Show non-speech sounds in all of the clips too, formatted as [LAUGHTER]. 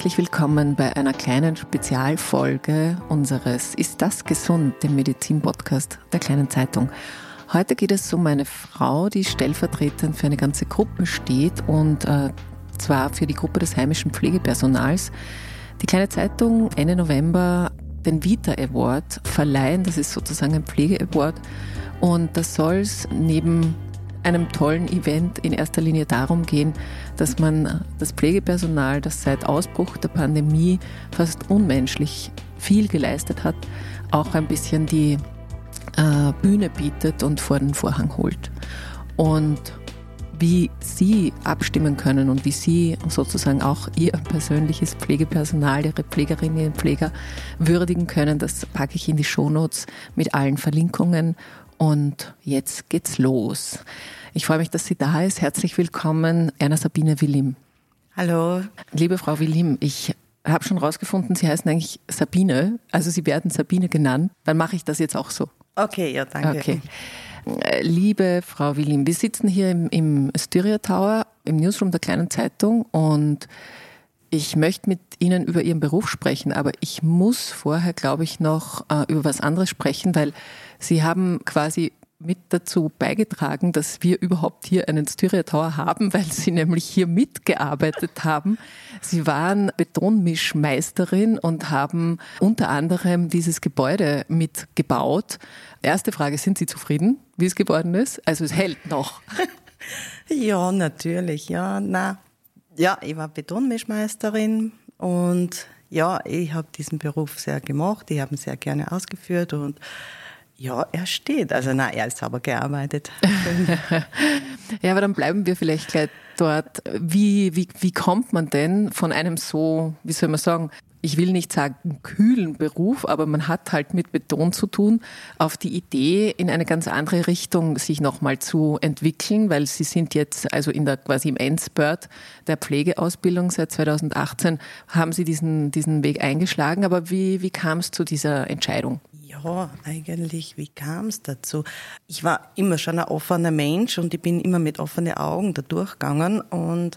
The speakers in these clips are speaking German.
Herzlich willkommen bei einer kleinen Spezialfolge unseres Ist das gesund, dem Medizin-Podcast der kleinen Zeitung. Heute geht es um eine Frau, die stellvertretend für eine ganze Gruppe steht und äh, zwar für die Gruppe des heimischen Pflegepersonals. Die kleine Zeitung Ende November den Vita Award verleihen. Das ist sozusagen ein Pflege-Award. Und da soll es neben einem tollen Event in erster Linie darum gehen, dass man das Pflegepersonal, das seit Ausbruch der Pandemie fast unmenschlich viel geleistet hat, auch ein bisschen die äh, Bühne bietet und vor den Vorhang holt. Und wie Sie abstimmen können und wie Sie sozusagen auch Ihr persönliches Pflegepersonal, Ihre Pflegerinnen und Pfleger würdigen können, das packe ich in die Shownotes mit allen Verlinkungen. Und jetzt geht's los. Ich freue mich, dass sie da ist. Herzlich willkommen, Erna Sabine Willim. Hallo. Liebe Frau Willim, ich habe schon rausgefunden, Sie heißen eigentlich Sabine. Also Sie werden Sabine genannt. Dann mache ich das jetzt auch so. Okay, ja, danke. Okay. Liebe Frau Willim, wir sitzen hier im, im Styria Tower, im Newsroom der kleinen Zeitung und ich möchte mit Ihnen über Ihren Beruf sprechen, aber ich muss vorher, glaube ich, noch äh, über was anderes sprechen, weil Sie haben quasi mit dazu beigetragen, dass wir überhaupt hier einen Styria Tower haben, [LAUGHS] weil sie nämlich hier mitgearbeitet haben. Sie waren Betonmischmeisterin und haben unter anderem dieses Gebäude mitgebaut. Erste Frage, sind Sie zufrieden, wie es geworden ist? Also es hält noch. [LAUGHS] ja, natürlich, ja, na. Ja, ich war Betonmischmeisterin und ja, ich habe diesen Beruf sehr gemacht, ich habe ihn sehr gerne ausgeführt und ja, er steht. Also na, er ist sauber gearbeitet. [LAUGHS] ja, aber dann bleiben wir vielleicht gleich dort. Wie, wie, wie kommt man denn von einem so, wie soll man sagen, ich will nicht sagen kühlen Beruf, aber man hat halt mit Beton zu tun, auf die Idee, in eine ganz andere Richtung sich nochmal zu entwickeln, weil Sie sind jetzt also in der quasi im Endspurt der Pflegeausbildung seit 2018, haben Sie diesen, diesen Weg eingeschlagen. Aber wie, wie kam es zu dieser Entscheidung? Ja, eigentlich, wie kam es dazu? Ich war immer schon ein offener Mensch und ich bin immer mit offenen Augen da durchgegangen und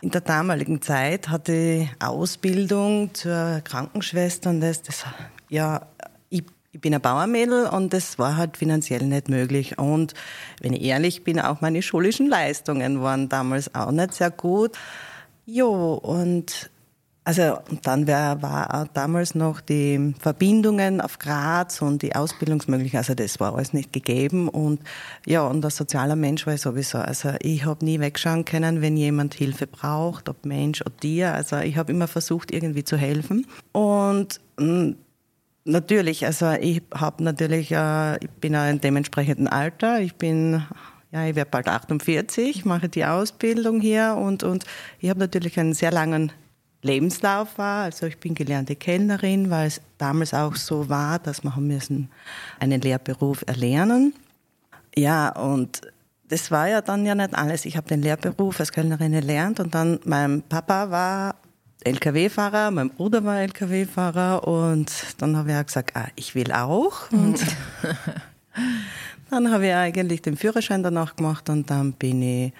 in der damaligen Zeit hatte ich Ausbildung zur Krankenschwester und das, das ja, ich, ich bin ein Bauermädel und das war halt finanziell nicht möglich. Und wenn ich ehrlich bin, auch meine schulischen Leistungen waren damals auch nicht sehr gut. Jo, und also dann wär, war damals noch die Verbindungen auf Graz und die Ausbildungsmöglichkeiten, also das war alles nicht gegeben. Und ja, und als sozialer Mensch war ich sowieso, also ich habe nie wegschauen können, wenn jemand Hilfe braucht, ob Mensch oder Tier, also ich habe immer versucht irgendwie zu helfen. Und mh, mm, Natürlich, also ich habe natürlich, äh, ich bin auch in dementsprechenden Alter. Ich bin, ja, ich werde bald 48, mache die Ausbildung hier und und ich habe natürlich einen sehr langen Lebenslauf war. Also ich bin gelernte Kellnerin, weil es damals auch so war, dass wir haben müssen einen Lehrberuf erlernen. Ja, und das war ja dann ja nicht alles. Ich habe den Lehrberuf als Kellnerin erlernt und dann mein Papa war LKW-Fahrer, mein Bruder war LKW-Fahrer und dann habe ich auch gesagt, ah, ich will auch. Und [LAUGHS] dann habe ich eigentlich den Führerschein danach gemacht und dann bin ich,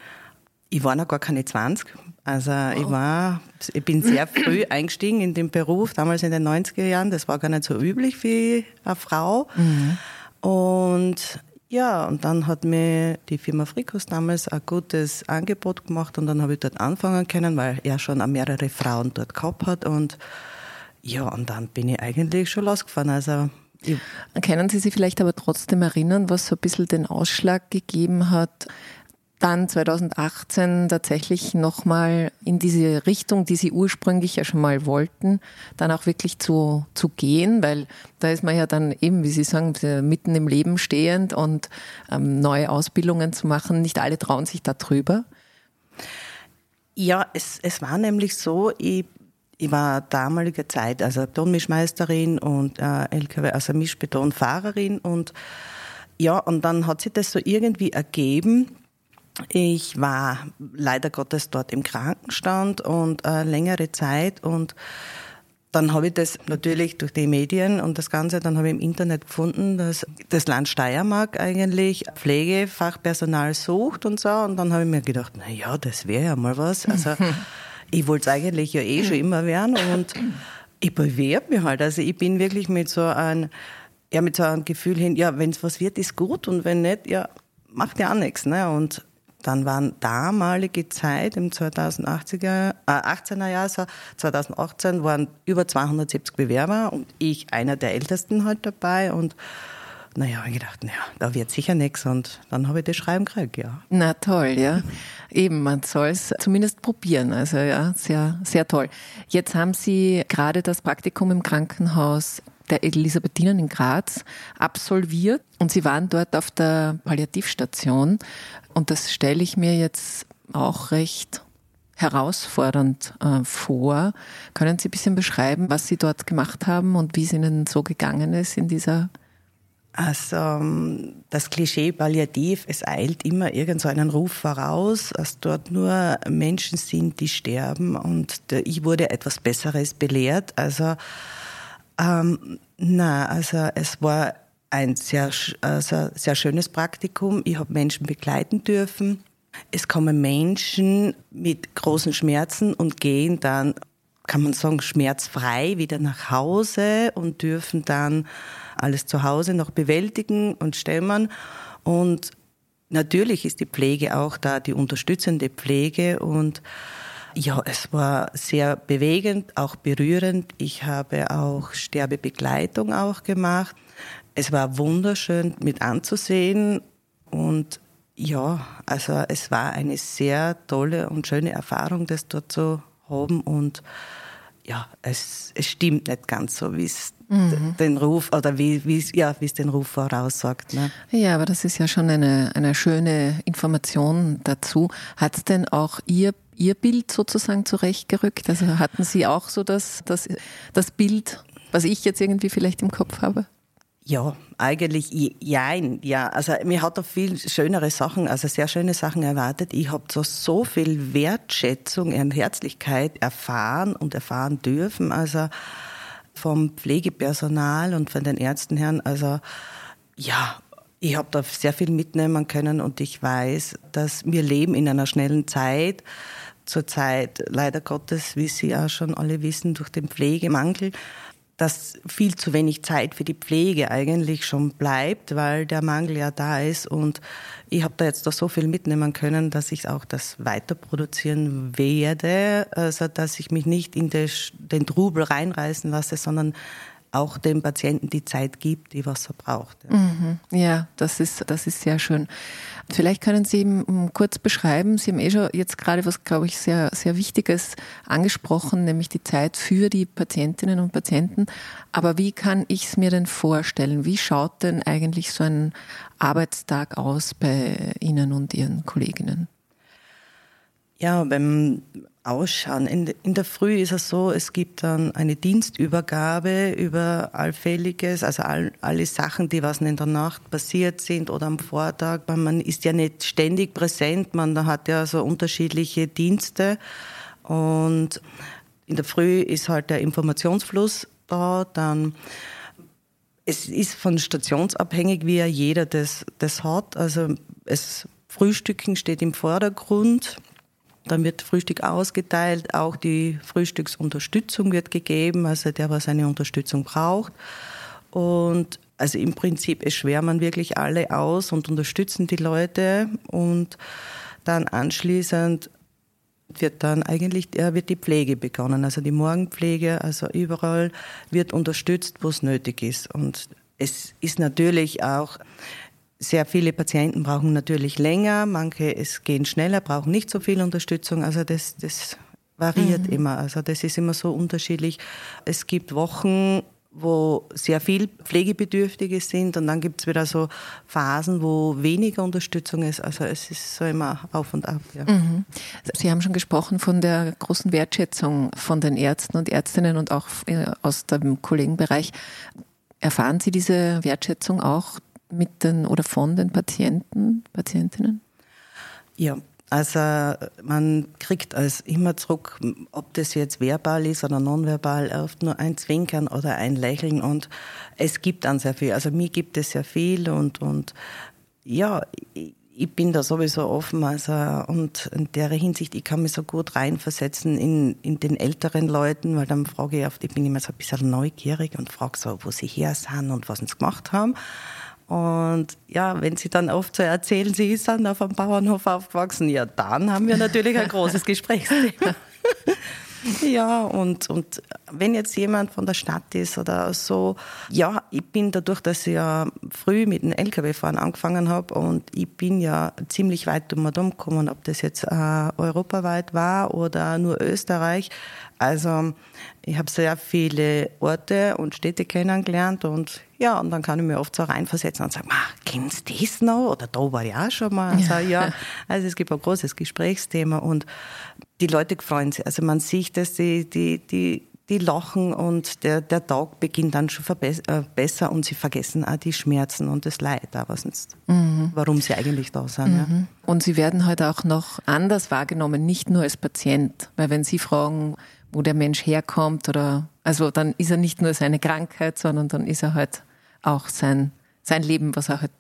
ich war noch gar keine 20, also wow. ich war, ich bin sehr früh [CLEARS THROAT] eingestiegen in den Beruf, damals in den 90er Jahren. Das war gar nicht so üblich wie eine Frau. Mhm. Und ja, und dann hat mir die Firma Frikos damals ein gutes Angebot gemacht und dann habe ich dort anfangen können, weil er schon mehrere Frauen dort gehabt hat und ja, und dann bin ich eigentlich schon losgefahren. Also können Sie sich vielleicht aber trotzdem erinnern, was so ein bisschen den Ausschlag gegeben hat, dann 2018 tatsächlich nochmal in diese Richtung, die Sie ursprünglich ja schon mal wollten, dann auch wirklich zu, zu gehen, weil da ist man ja dann eben, wie Sie sagen, mitten im Leben stehend und ähm, neue Ausbildungen zu machen. Nicht alle trauen sich da drüber. Ja, es, es war nämlich so, ich, ich war damalige Zeit, also Betonmischmeisterin und äh, LKW, also Mischbetonfahrerin und ja, und dann hat sich das so irgendwie ergeben, ich war leider Gottes dort im Krankenstand und äh, längere Zeit und dann habe ich das natürlich durch die Medien und das Ganze, dann habe ich im Internet gefunden, dass das Land Steiermark eigentlich Pflegefachpersonal sucht und so. Und dann habe ich mir gedacht, na ja, das wäre ja mal was. Also [LAUGHS] ich wollte es eigentlich ja eh schon immer werden und ich bewerbe mich halt. Also ich bin wirklich mit so einem, ja, mit so einem Gefühl hin, ja, wenn es was wird, ist gut und wenn nicht, ja, macht ja auch nichts. Ne? Und dann waren damalige Zeit im 2080er, äh, 18er Jahr, so 2018 waren über 270 Bewerber und ich einer der ältesten halt dabei und naja, ich gedacht, naja, da wird sicher nichts und dann habe ich das Schreiben gekriegt, ja. Na toll, ja. [LAUGHS] Eben, man soll es zumindest probieren. Also ja, sehr, sehr toll. Jetzt haben Sie gerade das Praktikum im Krankenhaus der Elisabethinen in Graz absolviert und Sie waren dort auf der Palliativstation und das stelle ich mir jetzt auch recht herausfordernd äh, vor. Können Sie ein bisschen beschreiben, was Sie dort gemacht haben und wie es Ihnen so gegangen ist in dieser also ähm, das Klischee Palliativ, es eilt immer irgend so einen Ruf voraus, dass dort nur Menschen sind, die sterben und ich wurde etwas Besseres belehrt. Also ähm, na, also es war ein sehr, also sehr schönes Praktikum. Ich habe Menschen begleiten dürfen. Es kommen Menschen mit großen Schmerzen und gehen dann, kann man sagen, schmerzfrei wieder nach Hause und dürfen dann alles zu Hause noch bewältigen und stemmen. Und natürlich ist die Pflege auch da, die unterstützende Pflege und ja, es war sehr bewegend, auch berührend. Ich habe auch Sterbebegleitung auch gemacht. Es war wunderschön mit anzusehen und ja, also es war eine sehr tolle und schöne Erfahrung, das dort zu haben und ja, es, es stimmt nicht ganz so, wie es mhm. den Ruf oder wie es ja, wie es den Ruf voraussagt. Ne? Ja, aber das ist ja schon eine, eine schöne Information dazu. Hat es denn auch Ihr Ihr Bild sozusagen zurechtgerückt? Also hatten Sie auch so das, das, das Bild, was ich jetzt irgendwie vielleicht im Kopf habe? Ja, eigentlich jein. Ja, also mir hat da viel schönere Sachen, also sehr schöne Sachen erwartet. Ich habe so so viel Wertschätzung und Herzlichkeit erfahren und erfahren dürfen, also vom Pflegepersonal und von den Ärzten her. Also ja, ich habe da sehr viel mitnehmen können und ich weiß, dass wir leben in einer schnellen Zeit. Zurzeit leider Gottes, wie Sie auch schon alle wissen, durch den Pflegemangel dass viel zu wenig Zeit für die Pflege eigentlich schon bleibt, weil der Mangel ja da ist. Und ich habe da jetzt doch so viel mitnehmen können, dass ich auch das weiter produzieren werde, also dass ich mich nicht in den Trubel reinreißen lasse, sondern auch dem Patienten die Zeit gibt, die was er braucht. Ja, mhm. ja das, ist, das ist sehr schön. Vielleicht können Sie kurz beschreiben, Sie haben eh schon jetzt gerade was, glaube ich, sehr, sehr Wichtiges angesprochen, nämlich die Zeit für die Patientinnen und Patienten. Aber wie kann ich es mir denn vorstellen? Wie schaut denn eigentlich so ein Arbeitstag aus bei Ihnen und Ihren Kolleginnen? Ja, beim Ausschauen. In, in, der Früh ist es so, es gibt dann eine Dienstübergabe über allfälliges, also all, alle Sachen, die was in der Nacht passiert sind oder am Vortag. Man ist ja nicht ständig präsent, man hat ja so unterschiedliche Dienste und in der Früh ist halt der Informationsfluss da, dann es ist von stationsabhängig, wie ja jeder das, das hat. Also es Frühstücken steht im Vordergrund. Dann wird Frühstück ausgeteilt, auch die Frühstücksunterstützung wird gegeben, also der, was eine Unterstützung braucht. Und also im Prinzip, es schwärmen wirklich alle aus und unterstützen die Leute und dann anschließend wird dann eigentlich äh, wird die Pflege begonnen, also die Morgenpflege, also überall wird unterstützt, wo es nötig ist. Und es ist natürlich auch sehr viele Patienten brauchen natürlich länger, manche es gehen schneller, brauchen nicht so viel Unterstützung. Also das, das variiert mhm. immer. Also das ist immer so unterschiedlich. Es gibt Wochen, wo sehr viel Pflegebedürftige sind und dann gibt es wieder so Phasen, wo weniger Unterstützung ist. Also es ist so immer auf und ab. Ja. Mhm. Sie haben schon gesprochen von der großen Wertschätzung von den Ärzten und Ärztinnen und auch äh, aus dem Kollegenbereich. Erfahren Sie diese Wertschätzung auch mit den oder von den Patienten, Patientinnen? Ja, also man kriegt als immer zurück, ob das jetzt verbal ist oder nonverbal, oft nur ein Zwinkern oder ein Lächeln und es gibt dann sehr viel. Also mir gibt es sehr viel und, und ja, ich bin da sowieso offen. Also, und in der Hinsicht, ich kann mich so gut reinversetzen in, in den älteren Leuten, weil dann frage ich oft, ich bin immer so ein bisschen neugierig und frage so, wo sie her sind und was sie gemacht haben. Und ja, wenn sie dann oft so erzählen, sie sind auf einem Bauernhof aufgewachsen, ja, dann haben wir natürlich ein großes [LAUGHS] Gesprächsthema. [LAUGHS] Ja, und, und wenn jetzt jemand von der Stadt ist oder so, ja, ich bin dadurch, dass ich ja früh mit dem LKW-Fahren angefangen habe und ich bin ja ziemlich weit um und um gekommen, ob das jetzt äh, europaweit war oder nur Österreich. Also ich habe sehr viele Orte und Städte kennengelernt und ja, und dann kann ich mir oft so reinversetzen und sagen, kennst du das noch? Oder da war ich auch schon mal. Also, ja, also es gibt ein großes Gesprächsthema und die Leute freuen sich. Also man sieht, dass die, die, die, die lachen und der, der Tag beginnt dann schon äh, besser und sie vergessen auch die Schmerzen und das Leid, aber sonst, mhm. warum sie eigentlich da sind. Mhm. Ja. Und sie werden halt auch noch anders wahrgenommen, nicht nur als Patient, weil wenn sie fragen, wo der Mensch herkommt oder, also dann ist er nicht nur seine Krankheit, sondern dann ist er halt auch sein, sein Leben, was er halt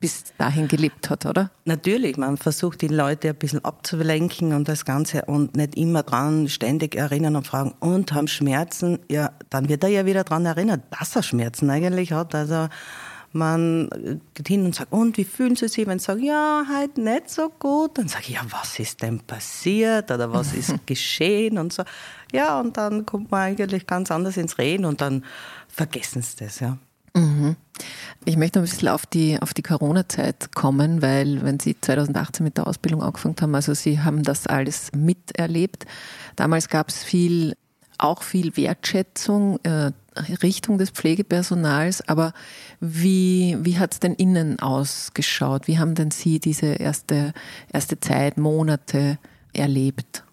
bis dahin gelebt hat, oder? Natürlich, man versucht die Leute ein bisschen abzulenken und das Ganze und nicht immer dran ständig erinnern und fragen, und haben Schmerzen? Ja, dann wird er ja wieder dran erinnert, dass er Schmerzen eigentlich hat. Also man geht hin und sagt, und wie fühlen Sie sich? Wenn Sie sagen, ja, halt nicht so gut, dann sage ich, ja, was ist denn passiert oder was ist [LAUGHS] geschehen und so. Ja, und dann kommt man eigentlich ganz anders ins Reden und dann vergessen Sie das, ja. Mhm. Ich möchte ein bisschen auf die, auf die Corona-Zeit kommen, weil wenn Sie 2018 mit der Ausbildung angefangen haben, also Sie haben das alles miterlebt. Damals gab es viel, auch viel Wertschätzung, äh, Richtung des Pflegepersonals, aber wie, wie hat es denn innen ausgeschaut? Wie haben denn Sie diese erste, erste Zeit, Monate erlebt?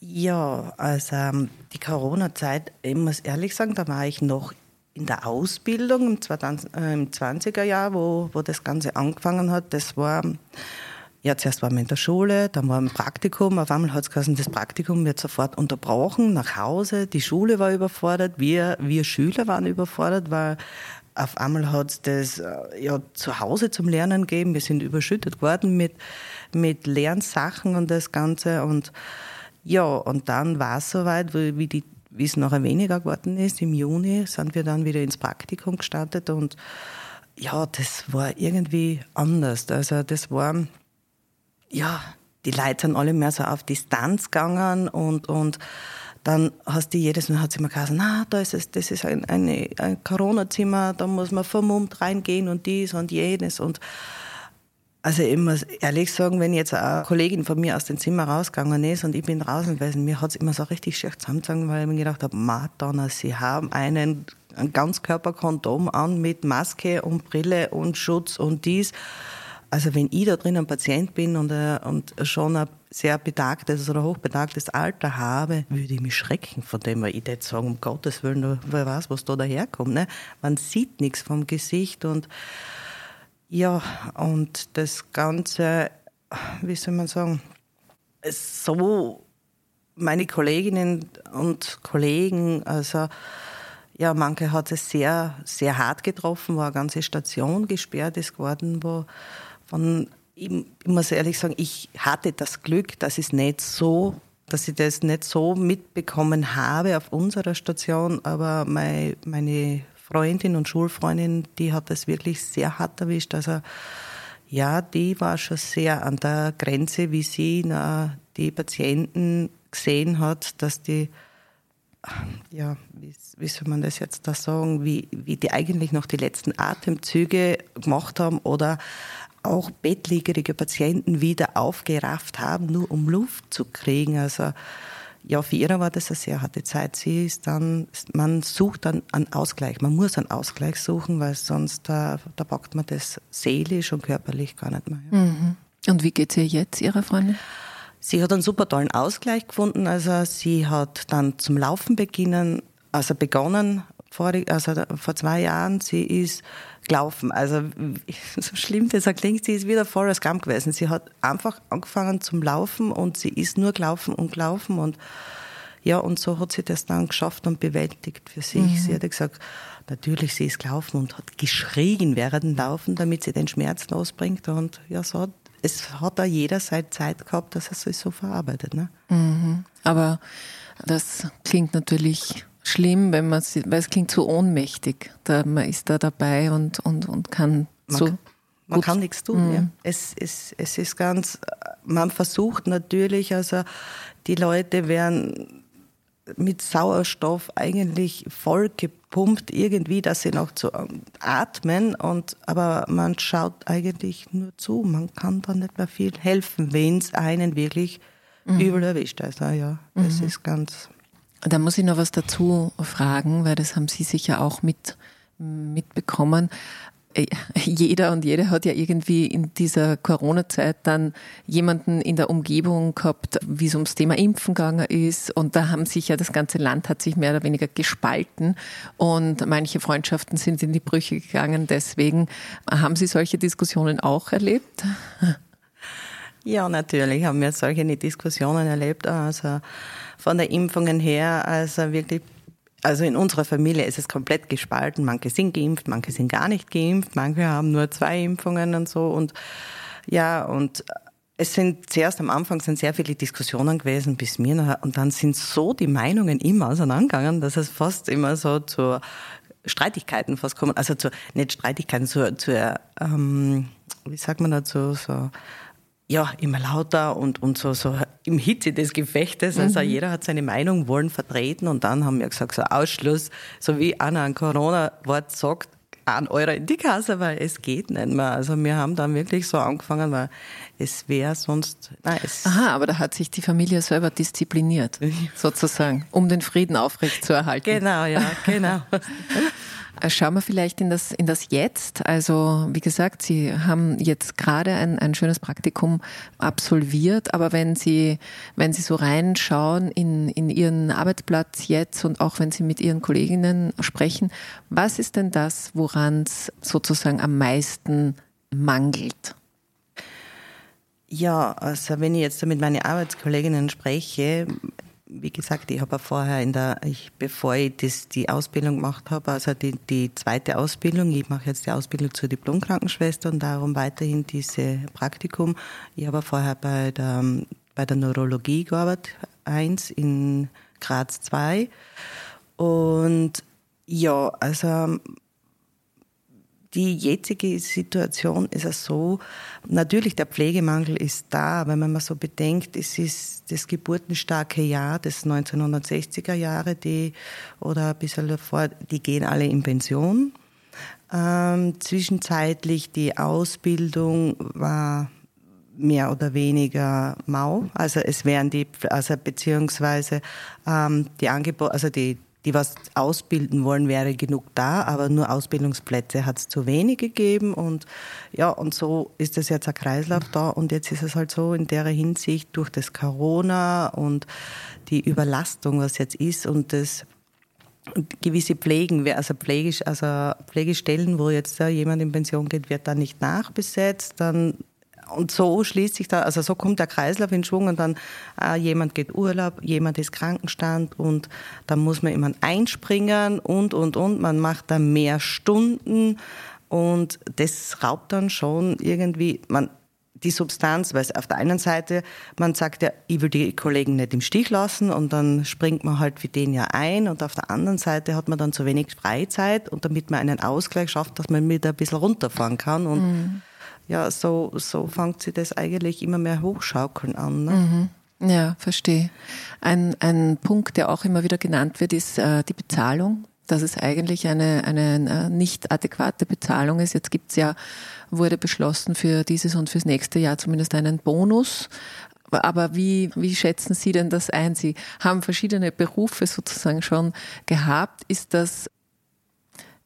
Ja, also ähm, die Corona-Zeit, ich muss ehrlich sagen, da war ich noch in der Ausbildung im 20er äh, Jahr, wo, wo das Ganze angefangen hat. Das war, ja, zuerst waren wir in der Schule, dann war ein Praktikum. Auf einmal hat es gesagt, das Praktikum wird sofort unterbrochen, nach Hause. Die Schule war überfordert, wir, wir Schüler waren überfordert, weil auf einmal hat es das äh, ja, zu Hause zum Lernen gegeben. Wir sind überschüttet worden mit, mit Lernsachen und das Ganze. Und ja, und dann war es soweit, wie die wie es nachher weniger geworden ist, im Juni sind wir dann wieder ins Praktikum gestartet und ja, das war irgendwie anders. Also das war, ja, die Leute sind alle mehr so auf Distanz gegangen und, und dann hast du jedes Mal hat sie mir gesagt, na, da ist es, das ist ein, eine, ein Corona-Zimmer, da muss man vermummt reingehen und dies und jenes und also ich muss ehrlich sagen, wenn jetzt eine Kollegin von mir aus dem Zimmer rausgegangen ist und ich bin draußen gewesen, mir hat es immer so richtig schief zusammengezogen, weil ich mir gedacht habe, Madonna, sie haben einen, ein Ganzkörperkondom an mit Maske und Brille und Schutz und dies. Also wenn ich da drin ein Patient bin und, äh, und schon ein sehr betagtes oder hochbetagtes Alter habe, würde ich mich schrecken von dem, weil ich jetzt sagen, um Gottes Willen, wer weiß, was da daherkommt. Ne? Man sieht nichts vom Gesicht und ja, und das Ganze, wie soll man sagen, so meine Kolleginnen und Kollegen, also ja, manche hat es sehr, sehr hart getroffen, wo eine ganze Station gesperrt ist geworden, wo von, ich, ich muss ehrlich sagen, ich hatte das Glück, dass es nicht so dass ich das nicht so mitbekommen habe auf unserer Station, aber meine, meine Freundin und Schulfreundin, die hat das wirklich sehr hart erwischt. Also ja, die war schon sehr an der Grenze, wie sie na, die Patienten gesehen hat, dass die, ja, wie, wie soll man das jetzt da sagen, wie, wie die eigentlich noch die letzten Atemzüge gemacht haben oder auch bettlägerige Patienten wieder aufgerafft haben, nur um Luft zu kriegen. Also ja, für ihre war das eine sehr harte Zeit. Sie ist dann, man sucht dann einen Ausgleich. Man muss einen Ausgleich suchen, weil sonst da, da packt man das seelisch und körperlich gar nicht mehr. Mhm. Und wie geht es ihr jetzt, Ihrer Freundin? Sie hat einen super tollen Ausgleich gefunden. Also sie hat dann zum Laufen beginnen, also begonnen vor, also vor zwei Jahren. Sie ist gelaufen. Also [LAUGHS] so schlimm das klingt, sie ist wieder Forrest Gump gewesen. Sie hat einfach angefangen zum Laufen und sie ist nur gelaufen und gelaufen und ja, und so hat sie das dann geschafft und bewältigt für sich. Mhm. Sie hat gesagt, natürlich, sie ist gelaufen und hat geschrien während dem Laufen, damit sie den Schmerz losbringt. Und ja, so hat, es hat da jeder seine Zeit gehabt, dass er sich so verarbeitet. Ne? Mhm. Aber das klingt natürlich schlimm, wenn man weil es klingt so ohnmächtig. Da, man ist da dabei und, und, und kann man, so. Man kann nichts tun. Mhm. Ja. Es, es, es ist ganz, man versucht natürlich, also die Leute werden mit Sauerstoff eigentlich voll gepumpt irgendwie, dass sie noch zu atmen und aber man schaut eigentlich nur zu. Man kann da nicht mehr viel helfen, wenn es einen wirklich mhm. übel erwischt. Also ja, das mhm. ist ganz da muss ich noch was dazu fragen, weil das haben Sie sicher auch mit, mitbekommen. Äh, jeder und jede hat ja irgendwie in dieser Corona-Zeit dann jemanden in der Umgebung gehabt, wie es ums Thema Impfen gegangen ist. Und da haben sich ja das ganze Land hat sich mehr oder weniger gespalten und manche Freundschaften sind in die Brüche gegangen. Deswegen haben Sie solche Diskussionen auch erlebt? Ja, natürlich haben wir solche Diskussionen erlebt. Also von der Impfungen her, also wirklich also in unserer Familie ist es komplett gespalten. Manche sind geimpft, manche sind gar nicht geimpft, manche haben nur zwei Impfungen und so. Und ja, und es sind zuerst am Anfang sind sehr viele Diskussionen gewesen bis mir nachher, und dann sind so die Meinungen immer auseinandergegangen, dass es fast immer so zu Streitigkeiten fast kommen. Also zu, nicht Streitigkeiten, zu, zu ähm, wie sagt man dazu, so ja, immer lauter und, und so, so im Hitze des Gefechtes. Also mhm. jeder hat seine Meinung wollen vertreten und dann haben wir gesagt, so Ausschluss, so wie einer ein Corona-Wort sagt, ein Euro in die Kasse, weil es geht nicht mehr. Also wir haben dann wirklich so angefangen, weil es wäre sonst. Nein, es Aha, aber da hat sich die Familie selber diszipliniert, [LAUGHS] sozusagen, um den Frieden aufrechtzuerhalten. Genau, ja, genau. [LAUGHS] Äh, schauen wir vielleicht in das, in das Jetzt. Also, wie gesagt, Sie haben jetzt gerade ein, ein schönes Praktikum absolviert, aber wenn Sie, wenn Sie so reinschauen in, in Ihren Arbeitsplatz jetzt und auch wenn Sie mit Ihren Kolleginnen sprechen, was ist denn das, woran es sozusagen am meisten mangelt? Ja, also wenn ich jetzt mit meinen Arbeitskolleginnen spreche, wie gesagt, ich habe vorher in der, ich, bevor ich das, die Ausbildung gemacht habe, also die, die zweite Ausbildung, ich mache jetzt die Ausbildung zur Diplomkrankenschwester und darum weiterhin diese Praktikum. Ich habe vorher bei der, bei der Neurologie gearbeitet, eins in Graz 2. Und ja, also die jetzige Situation ist ja so, natürlich der Pflegemangel ist da, aber wenn man so bedenkt, es ist das geburtenstarke Jahr des 1960er Jahre, die, oder ein bisschen davor, die gehen alle in Pension. Ähm, zwischenzeitlich die Ausbildung war mehr oder weniger mau. Also es wären die, also beziehungsweise ähm, die Angebote, also die, die was ausbilden wollen, wäre genug da, aber nur Ausbildungsplätze hat es zu wenig gegeben und ja, und so ist es jetzt ein Kreislauf da und jetzt ist es halt so in der Hinsicht durch das Corona und die Überlastung, was jetzt ist und das gewisse Pflegen, also, Pflegisch, also Pflegestellen, wo jetzt ja, jemand in Pension geht, wird dann nicht nachbesetzt, dann und so schließt sich da, also so kommt der Kreislauf in Schwung und dann äh, jemand geht Urlaub, jemand ist Krankenstand und dann muss man immer einspringen und, und, und. Man macht da mehr Stunden und das raubt dann schon irgendwie, man, die Substanz, weil auf der einen Seite, man sagt ja, ich will die Kollegen nicht im Stich lassen und dann springt man halt für den ja ein und auf der anderen Seite hat man dann zu wenig Freizeit und damit man einen Ausgleich schafft, dass man wieder ein bisschen runterfahren kann und mhm ja, so, so fängt sie das eigentlich immer mehr hochschaukeln an. Ne? Mhm. Ja, verstehe. Ein, ein Punkt, der auch immer wieder genannt wird, ist äh, die Bezahlung. Dass es eigentlich eine, eine äh, nicht adäquate Bezahlung ist. Jetzt gibt's ja, wurde beschlossen für dieses und fürs nächste Jahr zumindest einen Bonus. Aber wie, wie schätzen Sie denn das ein? Sie haben verschiedene Berufe sozusagen schon gehabt. Ist das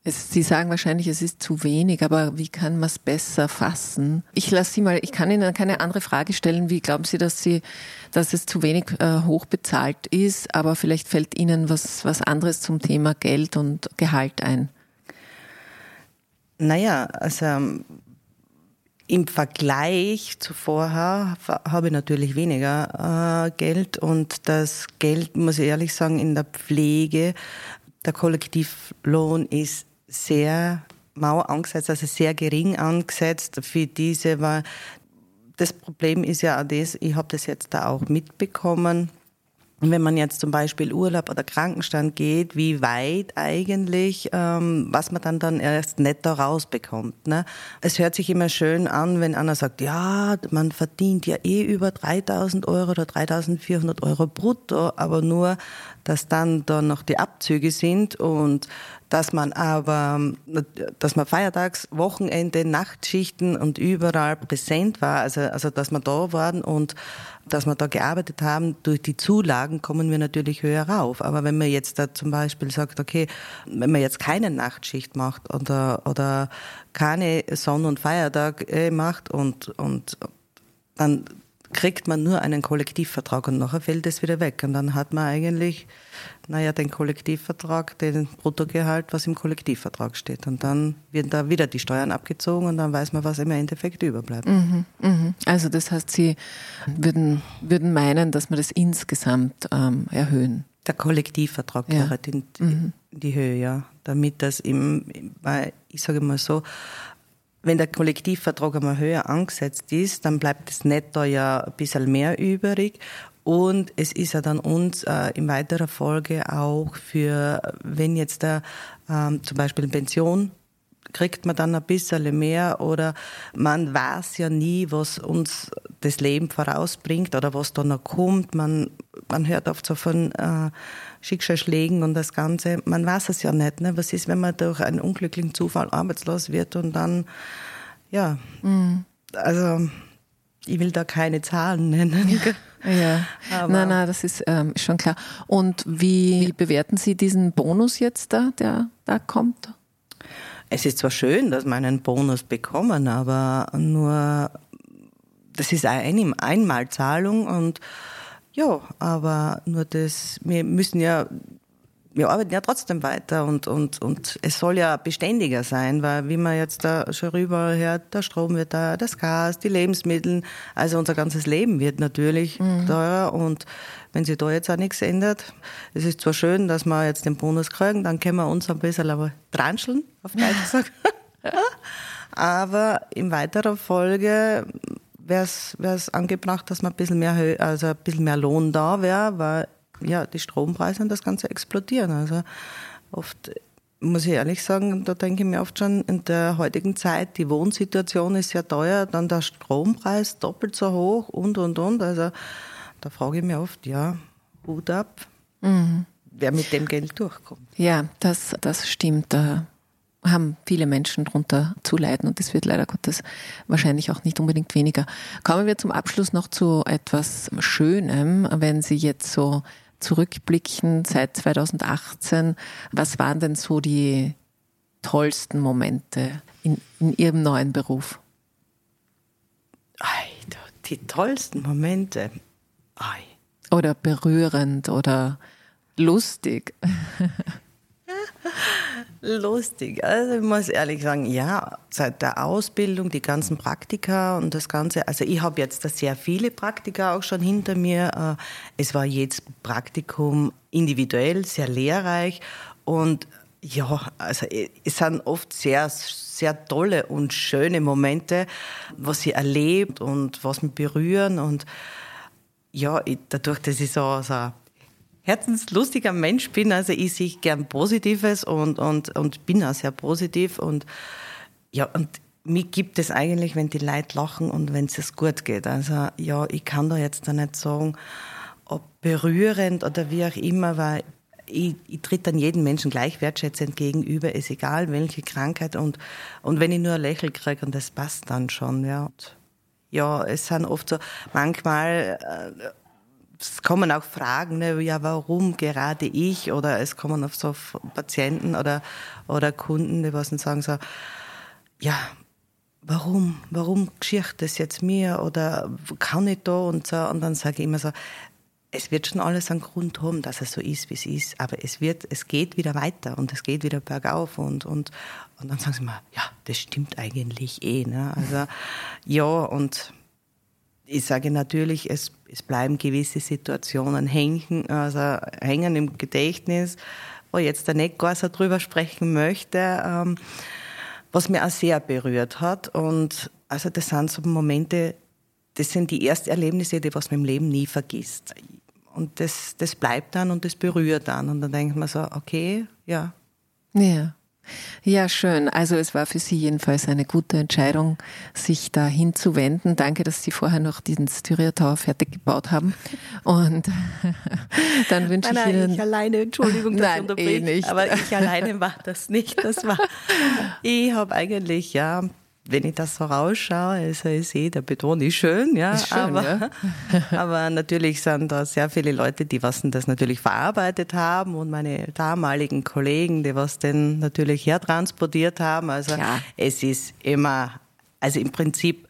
es, Sie sagen wahrscheinlich, es ist zu wenig, aber wie kann man es besser fassen? Ich lasse Sie mal, ich kann Ihnen keine andere Frage stellen. Wie glauben Sie, dass Sie, dass es zu wenig äh, hoch bezahlt ist? Aber vielleicht fällt Ihnen was, was anderes zum Thema Geld und Gehalt ein. Naja, also im Vergleich zu vorher habe ich natürlich weniger äh, Geld und das Geld, muss ich ehrlich sagen, in der Pflege, der Kollektivlohn ist sehr mau angesetzt, also sehr gering angesetzt für diese, weil das Problem ist ja auch das, ich habe das jetzt da auch mitbekommen, wenn man jetzt zum Beispiel Urlaub oder Krankenstand geht, wie weit eigentlich, ähm, was man dann dann erst netto rausbekommt. Ne? Es hört sich immer schön an, wenn einer sagt, ja, man verdient ja eh über 3000 Euro oder 3400 Euro brutto, aber nur, dass dann da noch die Abzüge sind und dass man aber, dass man feiertags, Wochenende, Nachtschichten und überall präsent war, also, also dass wir da waren und dass wir da gearbeitet haben, durch die Zulagen kommen wir natürlich höher rauf. Aber wenn man jetzt da zum Beispiel sagt, okay, wenn man jetzt keine Nachtschicht macht oder, oder keine Sonn- und Feiertag äh, macht und, und dann kriegt man nur einen Kollektivvertrag und nachher fällt es wieder weg. Und dann hat man eigentlich, naja, den Kollektivvertrag, den Bruttogehalt, was im Kollektivvertrag steht. Und dann werden da wieder die Steuern abgezogen und dann weiß man, was im Endeffekt überbleibt. Mhm, mh. Also das heißt, Sie würden, würden meinen, dass wir das insgesamt ähm, erhöhen? Der Kollektivvertrag ja. gehört in, mhm. in die Höhe, ja. Damit das im, weil ich sage mal so, wenn der Kollektivvertrag einmal höher angesetzt ist, dann bleibt das Netto ja ein bisschen mehr übrig. Und es ist ja dann uns äh, in weiterer Folge auch für, wenn jetzt der ähm, zum Beispiel Pension kriegt man dann ein bisschen mehr oder man weiß ja nie, was uns das Leben vorausbringt oder was da noch kommt. Man, man hört oft so von äh, Schicksalsschlägen und das Ganze. Man weiß es ja nicht. Ne? Was ist, wenn man durch einen unglücklichen Zufall arbeitslos wird und dann, ja, mhm. also ich will da keine Zahlen nennen. Ja, Aber nein, nein, das ist ähm, schon klar. Und wie bewerten Sie diesen Bonus jetzt da, der da kommt? Es ist zwar schön, dass wir einen Bonus bekommen, aber nur, das ist eine Einmalzahlung und ja, aber nur das, wir müssen ja, wir arbeiten ja trotzdem weiter und, und, und es soll ja beständiger sein, weil wie man jetzt da schon rüber hört, der Strom wird da, das Gas, die Lebensmittel, also unser ganzes Leben wird natürlich mhm. teurer und wenn sich da jetzt auch nichts ändert, es ist zwar schön, dass wir jetzt den Bonus kriegen, dann können wir uns ein bisschen aber dranscheln, auf Deutsch gesagt. [LAUGHS] aber in weiterer Folge wäre es angebracht, dass man ein bisschen mehr, also ein bisschen mehr Lohn da wäre, weil ja, die Strompreise und das Ganze explodieren. Also oft muss ich ehrlich sagen, da denke ich mir oft schon, in der heutigen Zeit, die Wohnsituation ist sehr teuer, dann der Strompreis doppelt so hoch und, und, und. Also da frage ich mich oft, ja, Hut ab, mhm. wer mit dem Geld durchkommt. Ja, das, das stimmt. Da haben viele Menschen darunter zu leiden und es wird leider Gottes wahrscheinlich auch nicht unbedingt weniger. Kommen wir zum Abschluss noch zu etwas Schönem, wenn Sie jetzt so zurückblicken seit 2018. Was waren denn so die tollsten Momente in, in Ihrem neuen Beruf? Alter, die tollsten Momente. Ei. Oder berührend oder lustig. [LAUGHS] lustig. Also ich muss ehrlich sagen, ja, seit der Ausbildung, die ganzen Praktika und das Ganze. Also ich habe jetzt sehr viele Praktika auch schon hinter mir. Äh, es war jedes Praktikum individuell, sehr lehrreich und ja, also es sind oft sehr, sehr tolle und schöne Momente, was sie erlebt und was mich berühren und ja, dadurch, dass ich so, so herzenslustiger Mensch bin, also ich sehe gern Positives und, und, und bin auch sehr positiv und ja, und mir gibt es eigentlich, wenn die Leute lachen und wenn es gut geht. Also ja, ich kann da jetzt da nicht sagen, ob berührend oder wie auch immer, weil ich, ich tritt dann jedem Menschen gleich wertschätzend gegenüber, ist egal welche Krankheit und, und wenn ich nur ein Lächeln kriege und das passt dann schon, ja. Und ja, es sind oft so, manchmal, äh, es kommen auch Fragen, ne, ja, warum gerade ich? Oder es kommen auf so Patienten oder, oder Kunden, die was sagen so, ja, warum, warum geschieht das jetzt mir? Oder kann ich da? Und so, und dann sage ich immer so, es wird schon alles einen Grund haben, dass es so ist, wie es ist, aber es wird, es geht wieder weiter und es geht wieder bergauf und, und, und dann sagen sie mal, ja, das stimmt eigentlich eh, ne? Also, ja, und ich sage natürlich, es, es bleiben gewisse Situationen hängen, also hängen im Gedächtnis, wo ich jetzt da nicht gar so drüber sprechen möchte, ähm, was mir auch sehr berührt hat und also das sind so Momente, das sind die Ersterlebnisse, die was man im Leben nie vergisst. Und das, das bleibt dann und das berührt dann. Und dann denkt man so, okay, ja. Ja. Ja, schön. Also es war für Sie jedenfalls eine gute Entscheidung, sich da hinzuwenden. Danke, dass Sie vorher noch diesen Styria Tower fertig gebaut haben. Und [LAUGHS] dann wünsche nein, ich Ihnen... ich alleine, Entschuldigung, dass nein, ich eh nicht. aber ich alleine war das nicht. Das war, [LAUGHS] ich habe eigentlich, ja, wenn ich das so rausschaue, also ich sehe, der Beton ist schön, ja, ist schön, aber, ja. [LAUGHS] aber natürlich sind da sehr viele Leute, die was das natürlich verarbeitet haben und meine damaligen Kollegen, die was denn natürlich hertransportiert haben. Also Klar. es ist immer, also im Prinzip,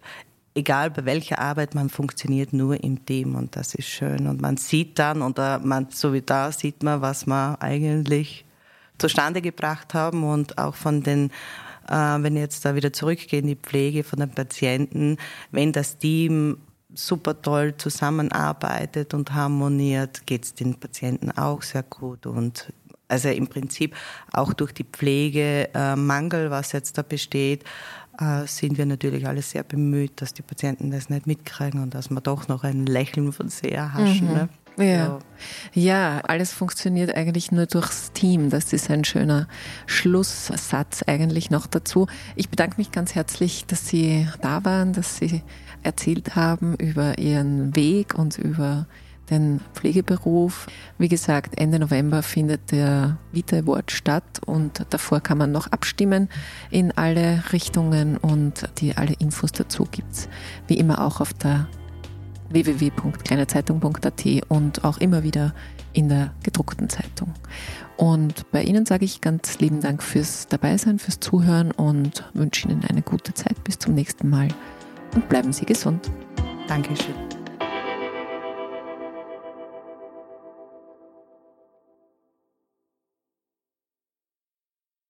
egal bei welcher Arbeit, man funktioniert nur im Team und das ist schön. Und man sieht dann, oder man, so wie da sieht man, was man eigentlich zustande gebracht haben und auch von den wenn ich jetzt da wieder zurückgehe in die Pflege von den Patienten, wenn das Team super toll zusammenarbeitet und harmoniert, geht es den Patienten auch sehr gut und also im Prinzip auch durch die Pflegemangel, was jetzt da besteht, äh, sind wir natürlich alle sehr bemüht, dass die Patienten das nicht mitkriegen und dass wir doch noch ein Lächeln von sehr erhaschen. Mhm. Ne? Ja. ja, alles funktioniert eigentlich nur durchs Team. Das ist ein schöner Schlusssatz eigentlich noch dazu. Ich bedanke mich ganz herzlich, dass Sie da waren, dass Sie erzählt haben über Ihren Weg und über den Pflegeberuf. Wie gesagt, Ende November findet der Vita Award statt und davor kann man noch abstimmen in alle Richtungen und die alle Infos dazu gibt's wie immer auch auf der www.kleinezeitung.at und auch immer wieder in der gedruckten Zeitung. Und bei Ihnen sage ich ganz lieben Dank fürs Dabeisein, fürs Zuhören und wünsche Ihnen eine gute Zeit. Bis zum nächsten Mal und bleiben Sie gesund. Dankeschön.